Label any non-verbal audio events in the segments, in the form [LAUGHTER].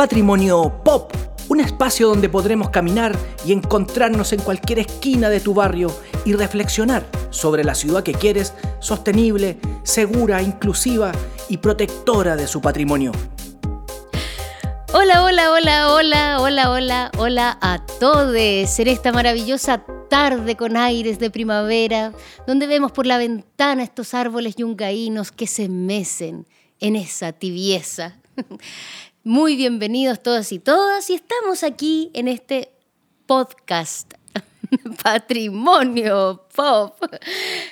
Patrimonio Pop, un espacio donde podremos caminar y encontrarnos en cualquier esquina de tu barrio y reflexionar sobre la ciudad que quieres, sostenible, segura, inclusiva y protectora de su patrimonio. Hola, hola, hola, hola, hola, hola, hola a todos en esta maravillosa tarde con aires de primavera, donde vemos por la ventana estos árboles yungaínos que se mecen en esa tibieza. Muy bienvenidos todos y todas y estamos aquí en este podcast [LAUGHS] Patrimonio Pop.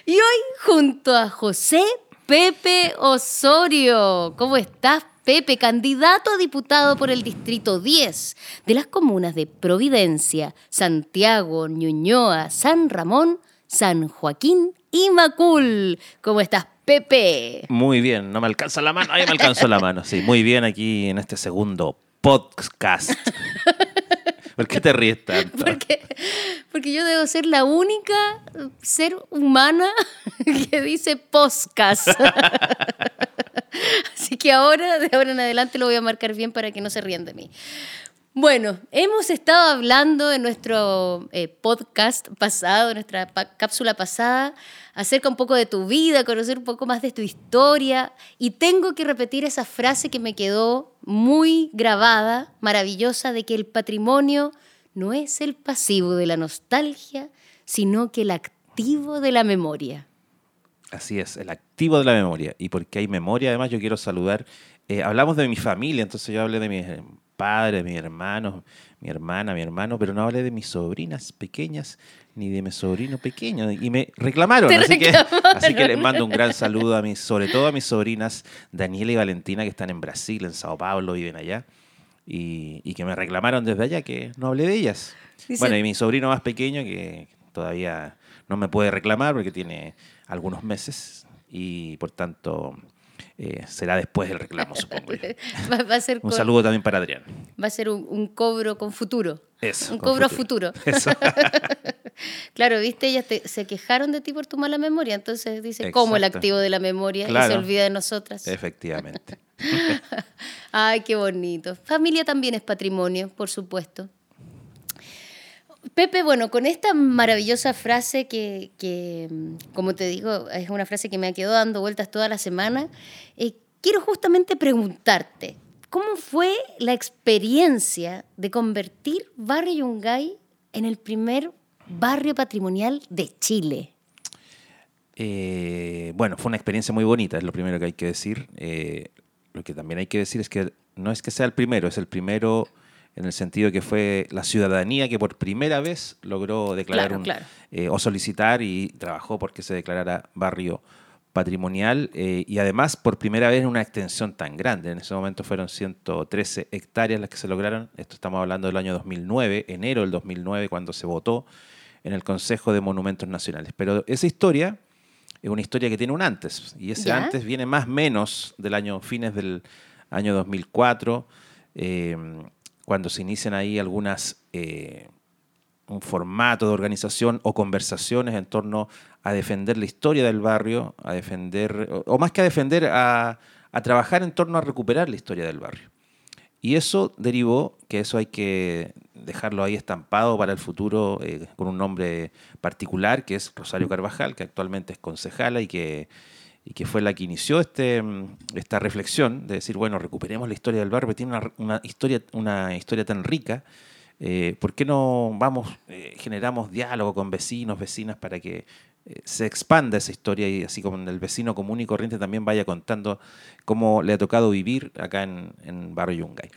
Y hoy junto a José Pepe Osorio. ¿Cómo estás, Pepe, candidato a diputado por el Distrito 10 de las comunas de Providencia, Santiago, Ñuñoa, San Ramón, San Joaquín y Macul. ¿Cómo estás, Pepe? Muy bien, no me alcanza la mano, ahí me alcanzó la mano, sí, muy bien aquí en este segundo podcast. ¿Por qué te ríes tanto? Porque, porque yo debo ser la única ser humana que dice podcast. Así que ahora, de ahora en adelante, lo voy a marcar bien para que no se rían de mí. Bueno, hemos estado hablando en nuestro eh, podcast pasado, nuestra cápsula pasada, acerca un poco de tu vida, conocer un poco más de tu historia. Y tengo que repetir esa frase que me quedó muy grabada, maravillosa, de que el patrimonio no es el pasivo de la nostalgia, sino que el activo de la memoria. Así es, el activo de la memoria. Y porque hay memoria, además, yo quiero saludar. Eh, hablamos de mi familia, entonces yo hablé de mis padres, mis hermanos, mi hermana, mi hermano, pero no hablé de mis sobrinas pequeñas ni de mi sobrino pequeño. Y me reclamaron. Así, Que, así que les mando un gran saludo a mis, sobre todo a mis sobrinas Daniela y Valentina, que están en Brasil, en Sao Paulo, viven allá. Y, que me reclamaron desde allá que no hablé de ellas. Bueno, y mi sobrino más pequeño, que todavía no me puede reclamar porque tiene algunos meses y por tanto eh, será después del reclamo, supongo. [LAUGHS] Va, a ser un saludo también para Adrián. Va a ser un, cobro con futuro. Eso. Un cobro a futuro. [LAUGHS] claro, viste, ellas se quejaron de ti por tu mala memoria, entonces dice, ¿cómo el activo de la memoria? Y se olvida de nosotras. Efectivamente. [LAUGHS] Ay, qué bonito. Familia también es patrimonio, por supuesto. Pepe, bueno, con esta maravillosa frase que, como te digo, es una frase que me ha quedado dando vueltas toda la semana, eh, quiero justamente preguntarte, ¿cómo fue la experiencia de convertir Barrio Yungay en el primer barrio patrimonial de Chile? Eh, bueno, fue una experiencia muy bonita, es lo primero que hay que decir. Eh, lo que también hay que decir es que no es que sea el primero, es el primero en el sentido que fue la ciudadanía que por primera vez logró declarar eh, o solicitar y trabajó porque se declarara barrio patrimonial eh, y además por primera vez en una extensión tan grande. En ese momento fueron 113 hectáreas las que se lograron. Esto estamos hablando del año 2009, enero del 2009, cuando se votó en el Consejo de Monumentos Nacionales. Pero esa historia es una historia que tiene un antes y ese antes viene más o menos del año fines del año 2004 cuando se inician ahí algunas, eh, un formato de organización o conversaciones en torno a defender la historia del barrio, a defender, o más que a defender, a, trabajar en torno a recuperar la historia del barrio. Y eso derivó, que eso hay que dejarlo ahí estampado para el futuro eh, con un nombre particular, que es Rosario Carvajal, que actualmente es concejala y que y que fue la que inició este, esta reflexión de decir, bueno, recuperemos la historia del barrio, tiene una, historia, una historia tan rica, eh, ¿por qué no vamos, eh, generamos diálogo con vecinos, vecinas, para que eh, se expanda esa historia y así como el vecino común y corriente también vaya contando cómo le ha tocado vivir acá en, en Barrio Yungay?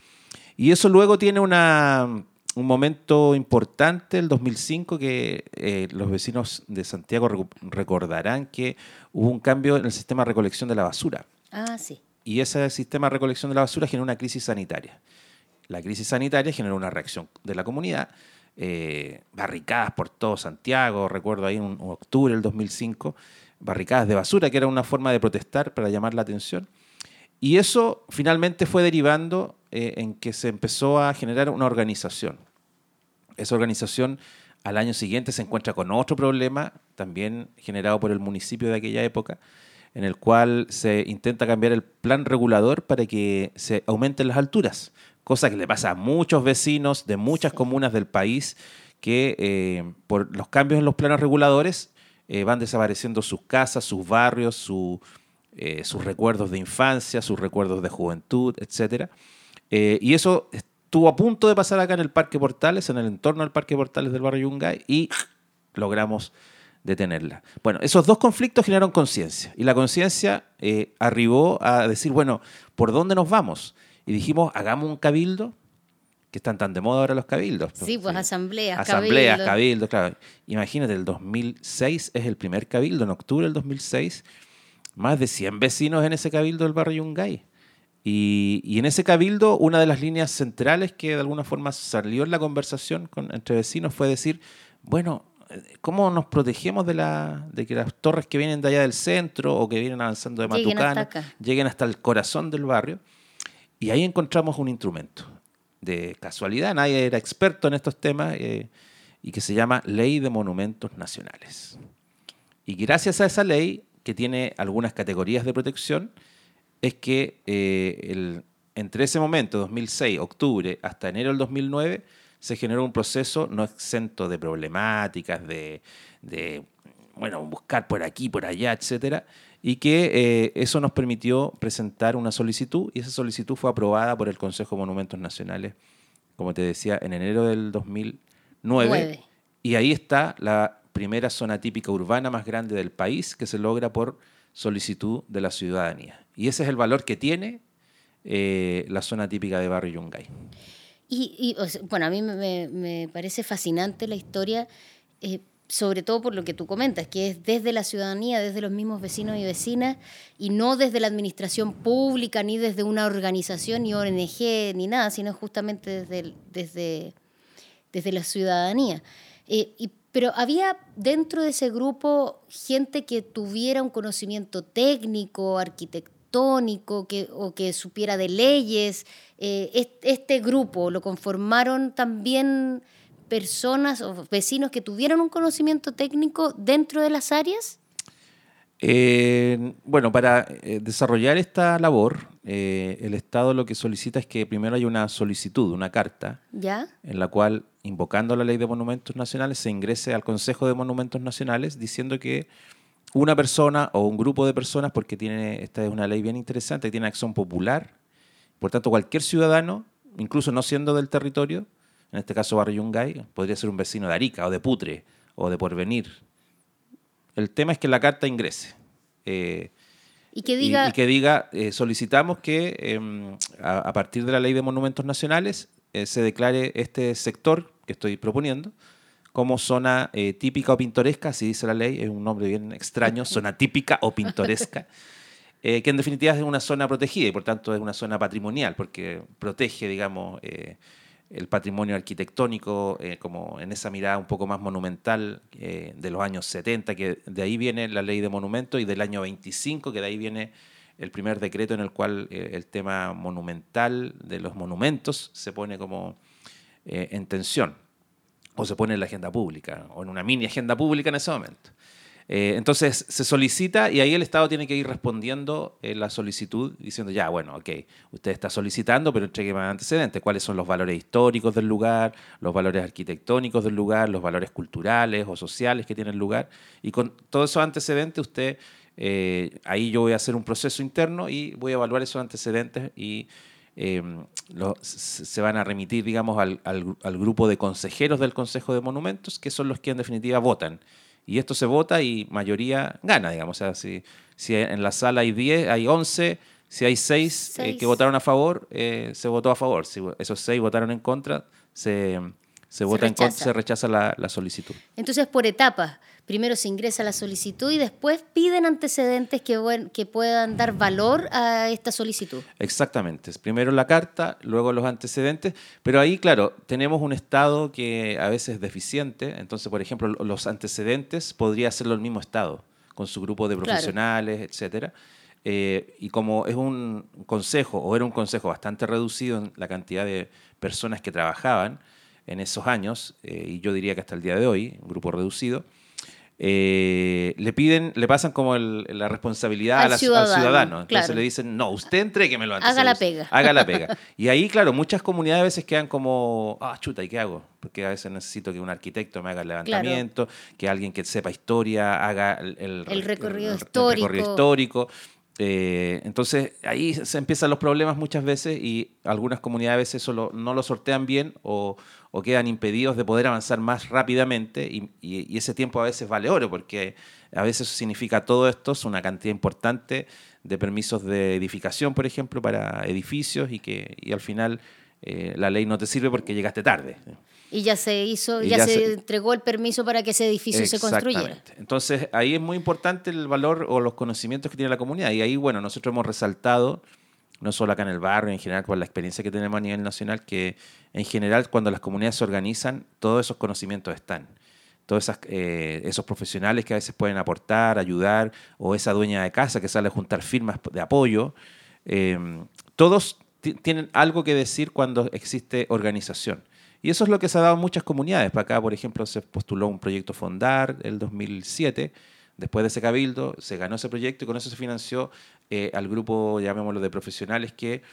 Y eso luego tiene una, un momento importante, el 2005, que eh, los vecinos de Santiago recordarán que hubo un cambio en el sistema de recolección de la basura. Ah, sí. Y ese sistema de recolección de la basura generó una crisis sanitaria. La crisis sanitaria generó una reacción de la comunidad, eh, barricadas por todo Santiago, recuerdo ahí en octubre del 2005, barricadas de basura, que era una forma de protestar para llamar la atención. Y eso finalmente fue derivando eh, en que se empezó a generar una organización. Esa organización al año siguiente se encuentra con otro problema, también generado por el municipio de aquella época, en el cual se intenta cambiar el plan regulador para que se aumenten las alturas, cosa que le pasa a muchos vecinos de muchas comunas del país que eh, por los cambios en los planos reguladores eh, van desapareciendo sus casas, sus barrios, eh, sus recuerdos de infancia, sus recuerdos de juventud, etc. y eso estuvo a punto de pasar acá en el Parque Portales, en el entorno del Parque Portales del barrio Yungay, y logramos detenerla. Bueno, esos dos conflictos generaron conciencia y la conciencia arribó a decir, bueno, ¿por dónde nos vamos? Y dijimos, hagamos un cabildo, que están tan de moda ahora los cabildos. Sí, pues asambleas, Asambleas, cabildos, claro. Imagínate, el 2006 es el primer cabildo, en octubre del 2006, más de 100 vecinos en ese cabildo del barrio Yungay. Y, y, en ese cabildo, una de las líneas centrales que de alguna forma salió en la conversación con, entre vecinos fue decir, bueno, ¿cómo nos protegemos de, la, de que las torres que vienen de allá del centro o que vienen avanzando de Matucana lleguen hasta el corazón del barrio? Y ahí encontramos un instrumento de casualidad, nadie era experto en estos temas, eh, y que se llama Ley de Monumentos Nacionales. Y gracias a esa ley, que tiene algunas categorías de protección, es que eh, el, entre ese momento, 2006, octubre, hasta enero del 2009, se generó un proceso no exento de problemáticas, de, de bueno, buscar por aquí, por allá, etcétera, y que eh, eso nos permitió presentar una solicitud y esa solicitud fue aprobada por el Consejo de Monumentos Nacionales, como te decía, en enero del 2009. Y ahí está la primera zona típica urbana más grande del país que se logra por solicitud de la ciudadanía. Y ese es el valor que tiene eh, la zona típica de Barrio Yungay. Y, bueno, a mí me, parece fascinante la historia. Eh, sobre todo por lo que tú comentas, que es desde la ciudadanía, desde los mismos vecinos y vecinas, y no desde la administración pública, ni desde una organización, ni ONG, ni nada, sino justamente desde, desde, desde la ciudadanía. Eh, y, pero había dentro de ese grupo gente que tuviera un conocimiento técnico, arquitectónico, que, o que supiera de leyes. Eh, este grupo lo conformaron también personas o vecinos que tuvieran un conocimiento técnico dentro de las áreas? Eh, bueno, para eh, desarrollar esta labor, eh, el Estado lo que solicita es que primero haya una solicitud, una carta, ¿Ya? en la cual, invocando la ley de monumentos nacionales, se ingrese al Consejo de Monumentos Nacionales diciendo que una persona o un grupo de personas, porque tiene, esta es una ley bien interesante, tiene acción popular, por tanto cualquier ciudadano, incluso no siendo del territorio, en este caso Barrio Yungay, podría ser un vecino de Arica o de Putre o de Porvenir. El tema es que la carta ingrese. Eh, y que diga, y, que diga eh, solicitamos que em, a, partir de la ley de monumentos nacionales eh, se declare este sector que estoy proponiendo como zona típica o pintoresca, así dice la ley, es un nombre bien extraño, [LAUGHS] zona típica o pintoresca, que en definitiva es una zona protegida y por tanto es una zona patrimonial, porque protege, digamos, el patrimonio arquitectónico, eh, como en esa mirada un poco más monumental eh, de los años 70, que de ahí viene la ley de monumentos, y del año 25, que de ahí viene el primer decreto en el cual eh, el tema monumental de los monumentos se pone como en tensión, o se pone en la agenda pública, o en una mini agenda pública en ese momento. Eh, entonces se solicita y ahí el Estado tiene que ir respondiendo eh, la solicitud diciendo, ya, bueno, ok, usted está solicitando, pero entregue más antecedentes. ¿Cuáles son los valores históricos del lugar, los valores arquitectónicos del lugar, los valores culturales o sociales que tiene el lugar? Y con todos esos antecedentes usted, eh, ahí yo voy a hacer un proceso interno y voy a evaluar esos antecedentes y em, se van a remitir, digamos, al, al grupo de consejeros del Consejo de Monumentos, que son los que en definitiva votan y esto se vota y mayoría gana, digamos. O sea, si, si en la sala hay 10, hay 11, si hay 6 eh, que votaron a favor, eh, se votó a favor. Si esos 6 votaron en contra, se, se, vota en contra, se rechaza la, la, solicitud. Entonces, por etapas, primero se ingresa la solicitud y después piden antecedentes que, que puedan dar valor a esta solicitud. Exactamente. Primero la carta, luego los antecedentes, pero ahí, claro, tenemos un Estado que a veces es deficiente, entonces, por ejemplo, los antecedentes podría hacerlo el mismo Estado, con su grupo de profesionales, etcétera. Eh, y como es un consejo, o era un consejo bastante reducido en la cantidad de personas que trabajaban en esos años, eh, y yo diría que hasta el día de hoy, un grupo reducido, eh, le piden, le pasan como el- la responsabilidad Al a la- ciudadano, al ciudadano. Entonces claro. le dicen, no, usted entréguemelo antes. Haga la pega. Haga la pega. [LAUGHS] Y ahí, claro, muchas comunidades a veces quedan como, ah, chuta, ¿y qué hago? Porque a veces necesito que un arquitecto me haga el levantamiento, que alguien que sepa historia haga el, el- El recorrido histórico. recorrido histórico. Eh, entonces ahí se empiezan los problemas muchas veces y algunas comunidades a veces eso lo- no lo sortean bien o, o quedan impedidos de poder avanzar más rápidamente y, y- y ese tiempo a veces vale oro porque a veces significa todo esto, es una cantidad importante de permisos de edificación, por ejemplo, para edificios y que y al final eh, la ley no te sirve porque llegaste tarde. Y ya se hizo, ya, ya se, se- entregó el permiso para que ese edificio se construyera. Entonces, ahí es muy importante el valor o los conocimientos que tiene la comunidad. Y ahí, bueno, nosotros hemos resaltado, no solo acá en el barrio, en general, con la experiencia que tenemos a nivel nacional, que en general, cuando las comunidades se organizan, todos esos conocimientos están. Todos eh, esos profesionales que a veces pueden aportar, ayudar, o esa dueña de casa que sale a juntar firmas de apoyo, eh, todos ti- tienen algo que decir cuando existe organización. Y eso es lo que se ha dado en muchas comunidades. Para acá, por ejemplo, se postuló un proyecto Fondar el 2007. Después de ese cabildo, se ganó ese proyecto y con eso se financió eh, al grupo, llamémoslo, de profesionales que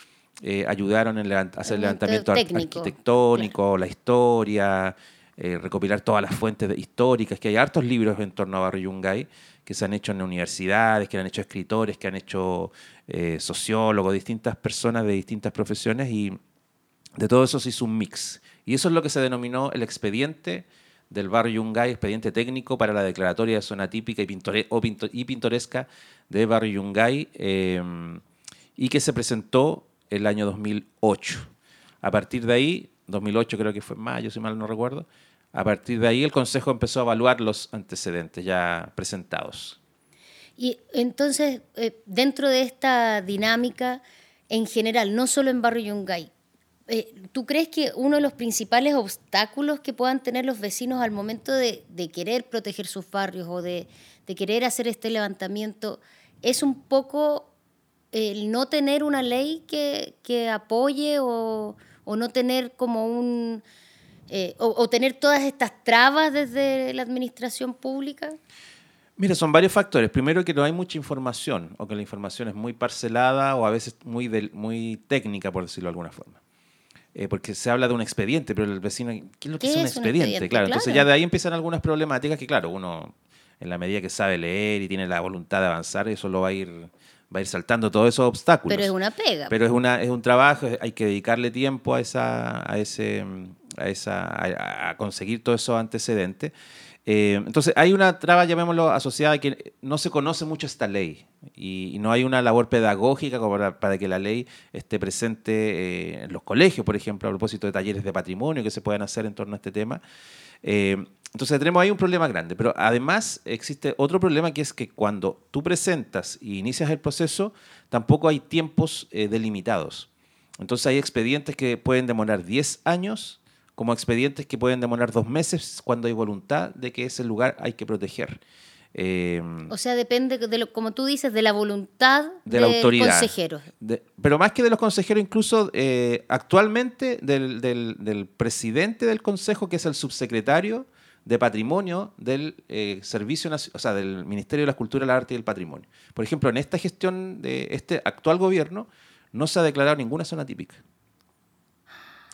eh, ayudaron en levant- hacer el Levantamiento técnico, arquitectónico, la historia, eh, recopilar todas las fuentes de- históricas, que hay hartos libros en torno a Barrio Yungay que se han hecho en universidades, que han hecho escritores, que han hecho sociólogos, distintas personas de distintas profesiones y de todo eso se hizo un mix. Y eso es lo que se denominó el expediente del barrio Yungay, expediente técnico para la declaratoria de zona típica y, pintoresca de barrio Yungay, eh, y que se presentó el año 2008. A partir de ahí, 2008 creo que fue mayo, si mal no recuerdo, a partir de ahí el Consejo empezó a evaluar los antecedentes ya presentados. Y entonces, eh, dentro de esta dinámica, en general, no solo en Barrio Yungay, eh, ¿tú crees que uno de los principales obstáculos que puedan tener los vecinos al momento de, querer proteger sus barrios o de, querer hacer este levantamiento es un poco el no tener una ley que, apoye o, no tener como un... eh, o, tener todas estas trabas desde la administración pública? Mira, son varios factores. Primero que no hay mucha información, o que la información es muy parcelada o a veces muy, muy técnica, por decirlo de alguna forma. Eh, porque se habla de un expediente, pero el vecino, ¿qué es lo que ¿Qué es un es un expediente? Claro, entonces ya de ahí empiezan algunas problemáticas que, claro, uno, en la medida que sabe leer y tiene la voluntad de avanzar, eso lo va a ir, va a ir saltando todos esos obstáculos. Pero es una pega. Pero es, una, es un trabajo, hay que dedicarle tiempo a, esa, a, ese, a, esa, a, a conseguir todos esos antecedentes. Eh, entonces, hay una traba, llamémoslo, asociada que no se conoce mucho esta ley y, y no hay una labor pedagógica como para, para que la ley esté presente eh, en los colegios, por ejemplo, a propósito de talleres de patrimonio que se puedan hacer en torno a este tema. Eh, entonces tenemos ahí un problema grande, pero además existe otro problema que es que cuando tú presentas y inicias el proceso, tampoco hay tiempos eh, delimitados. Entonces hay expedientes que pueden demorar 10 años, como expedientes que pueden demorar dos meses cuando hay voluntad de que ese lugar hay que proteger. Eh, O sea, depende, de lo, como tú dices, de la voluntad de la del autoridad. consejero. De- pero más que de los consejeros, incluso eh, actualmente del, del- del presidente del consejo, que es el subsecretario de Patrimonio del eh, Servicio o sea, del Ministerio de la Cultura, el Arte y el Patrimonio. Por ejemplo, en esta gestión de este actual gobierno no se ha declarado ninguna zona típica.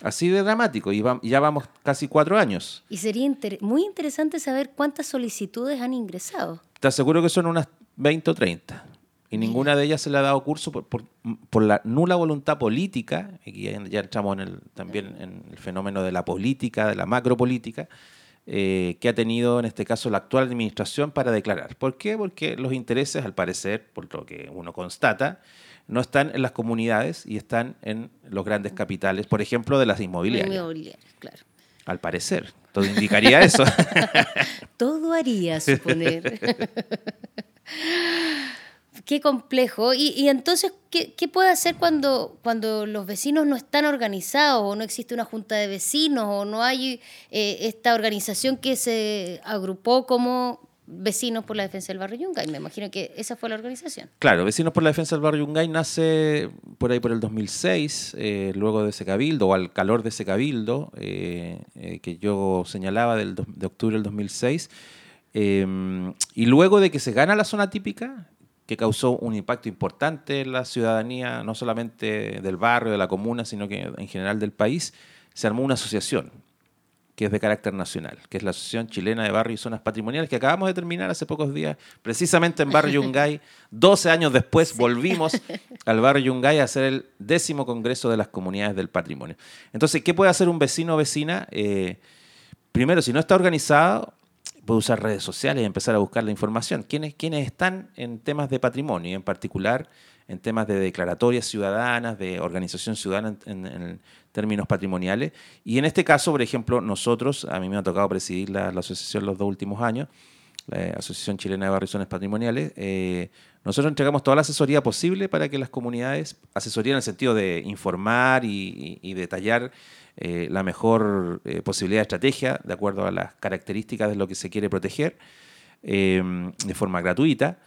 Así de dramático, y va- ya vamos casi cuatro años. Y sería inter- muy interesante saber cuántas solicitudes han ingresado. Te aseguro que son unas 20 o 30. Y ninguna de ellas se le ha dado curso por, por- por la nula voluntad política, y ya, ya entramos en el, también en el fenómeno de la política, de la macropolítica, eh, que ha tenido en este caso la actual administración para declarar. ¿Por qué? Porque los intereses, al parecer, por lo que uno constata, no están en las comunidades y están en los grandes capitales, por ejemplo, de las inmobiliarias. Inmobiliarias, claro. Al parecer. Todo indicaría eso. [LAUGHS] Todo haría suponer. [LAUGHS] Qué complejo. Y, y entonces, ¿qué, qué puede hacer cuando, cuando los vecinos no están organizados o no existe una junta de vecinos o no hay eh, esta organización que se agrupó como vecinos por la defensa del barrio Yungay? Me imagino que esa fue la organización. Claro, Vecinos por la Defensa del Barrio Yungay nace por ahí por el 2006, eh, luego de ese cabildo, o al calor de ese cabildo, eh, eh, que yo señalaba del, de octubre del 2006, Eh, y luego de que se gana la zona típica, que causó un impacto importante en la ciudadanía, no solamente del barrio, de la comuna, sino que en general del país, se armó una asociación que es de carácter nacional, que es la Asociación Chilena de Barrios y Zonas Patrimoniales, que acabamos de terminar hace pocos días, precisamente en Barrio [LAUGHS] Yungay. 12 años después volvimos al Barrio Yungay a hacer el décimo Congreso de las Comunidades del Patrimonio. Entonces, ¿qué puede hacer un vecino o vecina? Eh, primero, si no está organizado, puede usar redes sociales y empezar a buscar la información. ¿Quiénes, quiénes están en temas de patrimonio y en particular en temas de declaratorias ciudadanas, de organización ciudadana en, términos patrimoniales. Y en este caso, por ejemplo, nosotros, a mí me ha tocado presidir la, asociación los dos últimos años, la Asociación Chilena de Barrios Patrimoniales, eh, nosotros entregamos toda la asesoría posible para que las comunidades, asesoría en el sentido de informar y, detallar eh, la mejor eh, posibilidad de estrategia de acuerdo a las características de lo que se quiere proteger eh, de forma gratuita.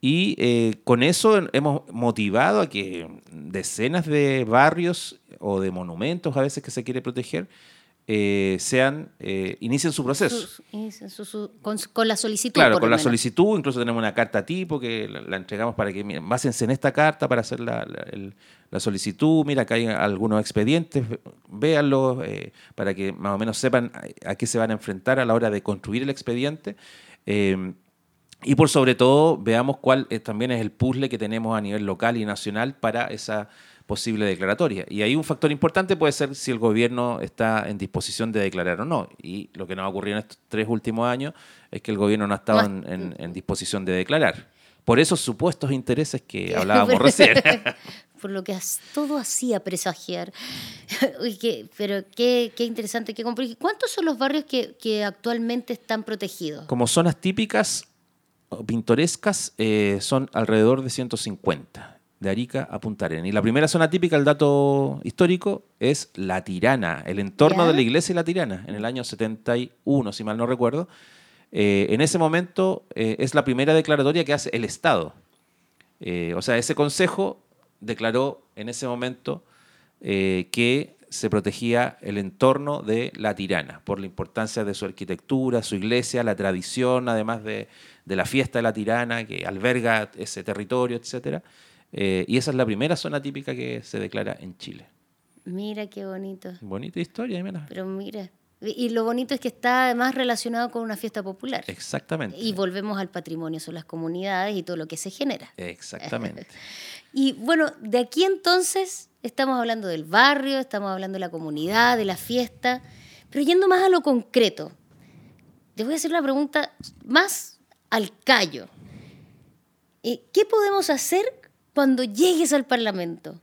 Y eh, con eso hemos motivado a que decenas de barrios o de monumentos a veces que se quiere proteger eh, sean eh, inicien su proceso. Su, su, su, con, con, la solicitud. Claro, con la menos. solicitud, incluso tenemos una carta tipo que la, la entregamos para que, miren, básense en esta carta para hacer la, la, el, la solicitud, mira que hay algunos expedientes, véanlos eh, para que más o menos sepan a, a, qué se van a enfrentar a la hora de construir el expediente. Y por sobre todo, veamos cuál es, también es el puzzle que tenemos a nivel local y nacional para esa posible declaratoria. Y ahí un factor importante puede ser si el gobierno está en disposición de declarar o no. Y lo que nos ha ocurrido en estos tres últimos años es que el gobierno no ha estado en, en, en disposición de declarar. Por esos supuestos intereses que [LAUGHS] hablábamos recién. [LAUGHS] por lo que todo hacía presagiar. [LAUGHS] Uy, qué, pero qué, qué, interesante, qué complejo. ¿Cuántos son los barrios que, que, actualmente están protegidos? Como zonas típicas, pintorescas eh, son alrededor de 150, de Arica a Punta Arenas. Y la primera zona típica, el dato histórico, es La Tirana, el entorno ¿Ya? de la iglesia y La Tirana, en el año 71, si mal no recuerdo. Eh, en ese momento eh, es la primera declaratoria que hace el Estado. O sea, ese consejo declaró en ese momento que se protegía el entorno de la tirana por la importancia de su arquitectura, su iglesia, la tradición, además de, de la fiesta de la tirana que alberga ese territorio, etc. Eh, y esa es la primera zona típica que se declara en Chile. Mira qué bonito. Bonita historia, mira. Pero mira. Y lo bonito es que está además relacionado con una fiesta popular. Exactamente. Y volvemos al patrimonio, son las comunidades y todo lo que se genera. Exactamente. [LAUGHS] y bueno, de aquí entonces estamos hablando del barrio, estamos hablando de la comunidad, de la fiesta, pero yendo más a lo concreto, te voy a hacer una pregunta más al callo. ¿Qué podemos hacer cuando llegues al Parlamento?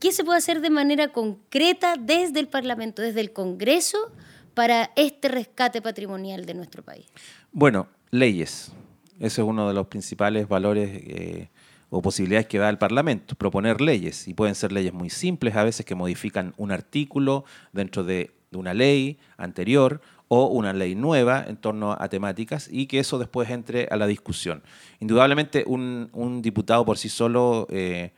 ¿Qué se puede hacer de manera concreta desde el Parlamento, desde el Congreso, para este rescate patrimonial de nuestro país? Bueno, leyes. Ese es uno de los principales valores eh, o posibilidades que da el Parlamento, proponer leyes. Y pueden ser leyes muy simples, a veces que modifican un artículo dentro de, de una ley anterior o una ley nueva en torno a temáticas y que eso después entre a la discusión. Indudablemente un, diputado por sí solo eh,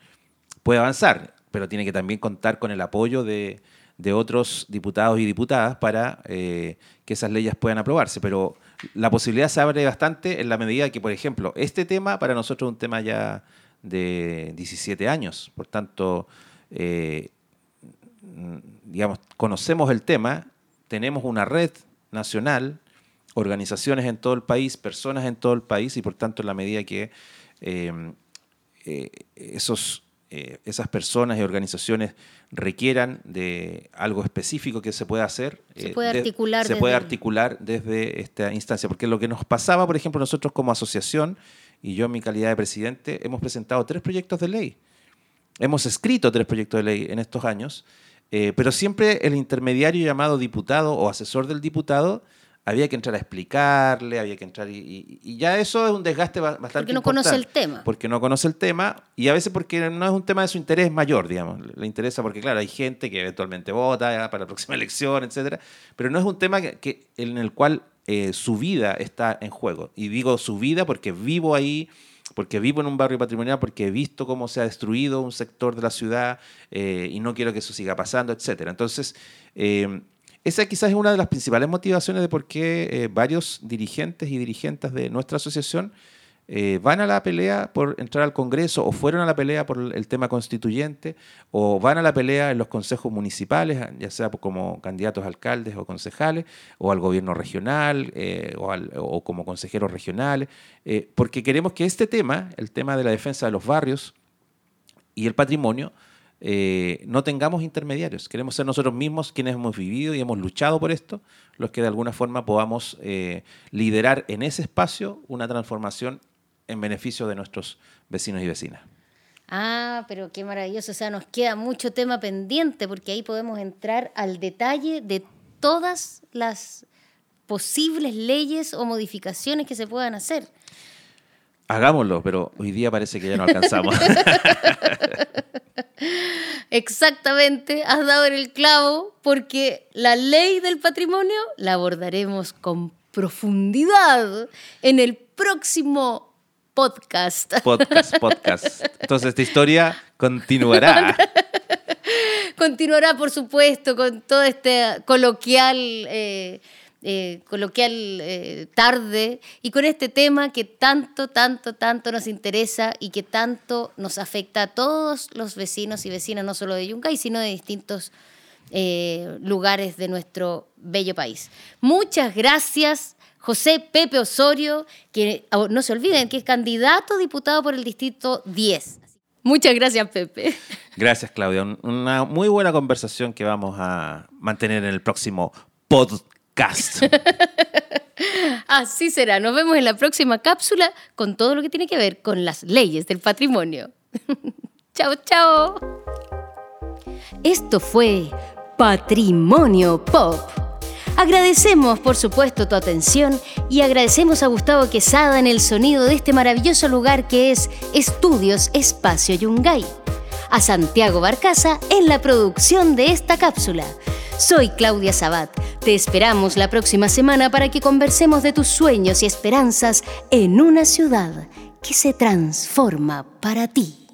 puede avanzar, pero tiene que también contar con el apoyo de, de otros diputados y diputadas para eh, que esas leyes puedan aprobarse. Pero la posibilidad se abre bastante en la medida que, por ejemplo, este tema para nosotros es un tema ya de 17 años. Por tanto, eh, digamos, conocemos el tema, tenemos una red nacional, organizaciones en todo el país, personas en todo el país y por tanto en la medida que eh, eh, esos eh, esas personas y organizaciones requieran de algo específico que se pueda hacer, se puede eh, articular, de, se puede articular desde esta instancia. Porque lo que nos pasaba, por ejemplo, nosotros como asociación, y yo en mi calidad de presidente, hemos presentado tres proyectos de ley. Hemos escrito tres proyectos de ley en estos años, eh, pero siempre el intermediario llamado diputado o asesor del diputado había que entrar a explicarle, había que entrar y, y, y, ya eso es un desgaste bastante Porque no importante, conoce el tema. Porque no conoce el tema y a veces porque no es un tema de su interés mayor, digamos. Le interesa porque, claro, hay gente que eventualmente vota para la próxima [LAUGHS] elección, etcétera, pero no es un tema que, que en el cual eh, su vida está en juego. Y digo su vida porque vivo ahí, porque vivo en un barrio patrimonial, porque he visto cómo se ha destruido un sector de la ciudad eh, y no quiero que eso siga pasando, etcétera. Entonces, eh, esa quizás es una de las principales motivaciones de por qué eh, varios dirigentes y dirigentes de nuestra asociación eh, van a la pelea por entrar al Congreso o fueron a la pelea por el tema constituyente o van a la pelea en los consejos municipales, ya sea como candidatos a alcaldes o concejales o al gobierno regional eh, o, como consejeros regionales, eh, porque queremos que este tema, el tema de la defensa de los barrios y el patrimonio, no tengamos intermediarios. Queremos ser nosotros mismos quienes hemos vivido y hemos luchado por esto, los que de alguna forma podamos liderar en ese espacio una transformación en beneficio de nuestros vecinos y vecinas. Ah, pero qué maravilloso. O sea, nos queda mucho tema pendiente porque ahí podemos entrar al detalle de todas las posibles leyes o modificaciones que se puedan hacer. Hagámoslo, pero hoy día parece que ya no alcanzamos. [LAUGHS] Exactamente, has dado en el clavo porque la ley del patrimonio la abordaremos con profundidad en el próximo podcast. [LAUGHS] Podcast, podcast. Entonces esta historia continuará. [LAUGHS] continuará, por supuesto, con todo este coloquial, eh, eh, coloquial eh, tarde y con este tema que tanto, tanto, tanto nos interesa y que tanto nos afecta a todos los vecinos y vecinas, no solo de Yungay, sino de distintos lugares de nuestro bello país. Muchas gracias José Pepe Osorio, que oh, no se olviden que es candidato a diputado por el distrito 10. Muchas gracias, Pepe. Gracias, Claudia. Una muy buena conversación que vamos a mantener en el próximo podcast. [LAUGHS] Así será. Nos vemos en la próxima cápsula con todo lo que tiene que ver con las leyes del patrimonio. [LAUGHS] chao, chao. Esto fue Patrimonio Pop Agradecemos, por supuesto, tu atención y agradecemos a Gustavo Quesada en el sonido de este maravilloso lugar que es Estudios Espacio Yungay. A Santiago Barcaza en la producción de esta cápsula. Soy Claudia Sabat. Te esperamos la próxima semana para que conversemos de tus sueños y esperanzas en una ciudad que se transforma para ti.